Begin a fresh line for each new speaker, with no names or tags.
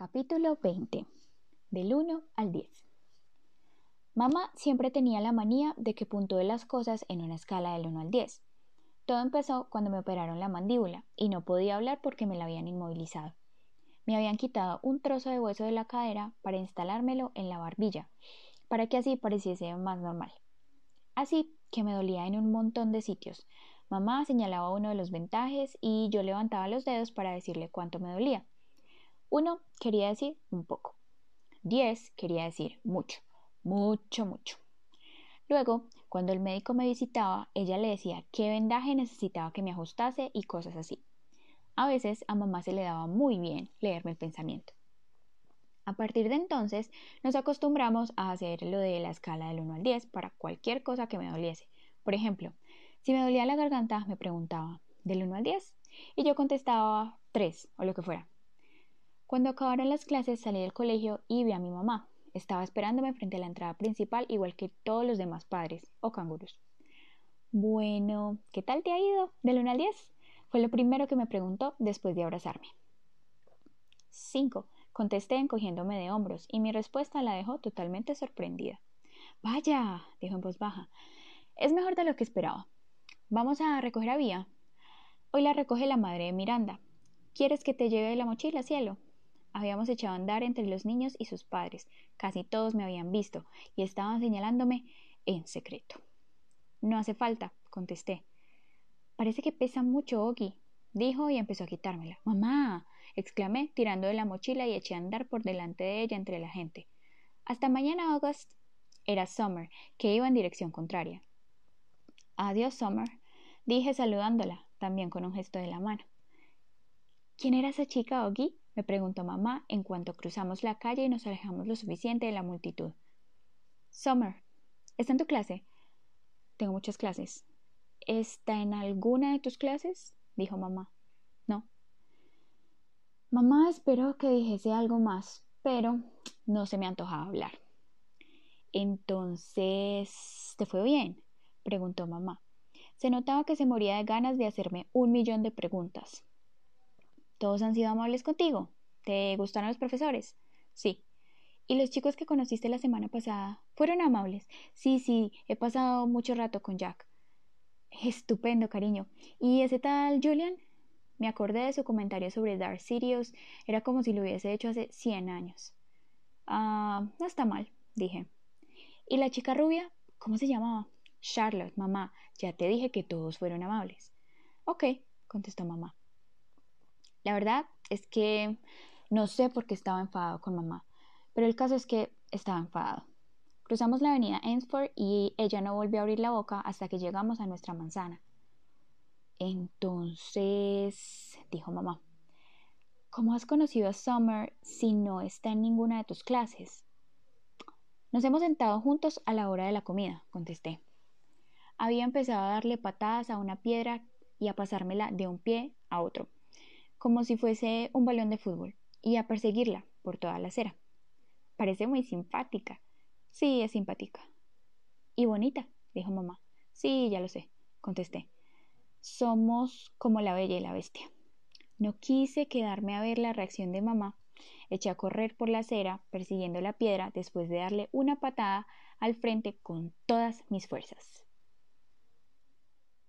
Capítulo 20. Del 1 al 10. Mamá siempre tenía la manía de que puntúe las cosas en una escala del 1 al 10. Todo empezó cuando me operaron la mandíbula y no podía hablar porque me la habían inmovilizado. Me habían quitado un trozo de hueso de la cadera para instalármelo en la barbilla, para que así pareciese más normal. Así que me dolía en un montón de sitios. Mamá señalaba uno de los ventajes y yo levantaba los dedos para decirle cuánto me dolía. Uno quería decir un poco. Diez quería decir mucho, mucho, mucho. Luego, cuando el médico me visitaba, ella le decía qué vendaje necesitaba que me ajustase y cosas así. A veces a mamá se le daba muy bien leerme el pensamiento. A partir de entonces nos acostumbramos a hacer lo de la escala del 1 al 10 para cualquier cosa que me doliese. Por ejemplo, si me dolía la garganta me preguntaba ¿del 1 al 10? y yo contestaba 3 o lo que fuera. Cuando acabaron las clases salí del colegio y vi a mi mamá. Estaba esperándome frente a la entrada principal igual que todos los demás padres o canguros. Bueno, ¿qué tal te ha ido? ¿Del 1 al 10? Fue lo primero que me preguntó después de abrazarme. Cinco, contesté encogiéndome de hombros, y mi respuesta la dejó totalmente sorprendida. Vaya, dijo en voz baja, es mejor de lo que esperaba. Vamos a recoger a Vía. Hoy la recoge la madre de Miranda. ¿Quieres que te lleve la mochila, cielo? Habíamos echado a andar entre los niños y sus padres. Casi todos me habían visto y estaban señalándome en secreto. No hace falta, contesté. Parece que pesa mucho, Ogi, dijo y empezó a quitármela. Mamá, exclamé, tirando de la mochila y eché a andar por delante de ella entre la gente. Hasta mañana, August. Era Summer, que iba en dirección contraria. Adiós, Summer, dije saludándola, también con un gesto de la mano. ¿Quién era esa chica, Ogi? Me preguntó mamá en cuanto cruzamos la calle y nos alejamos lo suficiente de la multitud. Summer, ¿está en tu clase? Tengo muchas clases. ¿Está en alguna de tus clases? dijo mamá. No. Mamá esperó que dijese algo más, pero no se me antojaba hablar. Entonces, ¿te fue bien? preguntó mamá. Se notaba que se moría de ganas de hacerme un millón de preguntas. ¿Todos han sido amables contigo? ¿Te gustaron los profesores? Sí. ¿Y los chicos que conociste la semana pasada fueron amables? Sí, sí, he pasado mucho rato con Jack. Estupendo, cariño. ¿Y ese tal Julian? Me acordé de su comentario sobre Dark Sirius. Era como si lo hubiese hecho hace cien años. Ah, no está mal, dije. ¿Y la chica rubia? ¿Cómo se llamaba? Charlotte, mamá. Ya te dije que todos fueron amables. Ok, contestó mamá. La verdad es que no sé por qué estaba enfadado con mamá, pero el caso es que estaba enfadado. Cruzamos la avenida Ainsford y ella no volvió a abrir la boca hasta que llegamos a nuestra manzana. Entonces, dijo mamá, ¿cómo has conocido a Summer si no está en ninguna de tus clases? Nos hemos sentado juntos a la hora de la comida, contesté. Había empezado a darle patadas a una piedra y a pasármela de un pie a otro como si fuese un balón de fútbol, y a perseguirla por toda la acera. Parece muy simpática. Sí, es simpática. Y bonita, dijo mamá. Sí, ya lo sé, contesté. Somos como la bella y la bestia. No quise quedarme a ver la reacción de mamá. Eché a correr por la acera, persiguiendo la piedra, después de darle una patada al frente con todas mis fuerzas.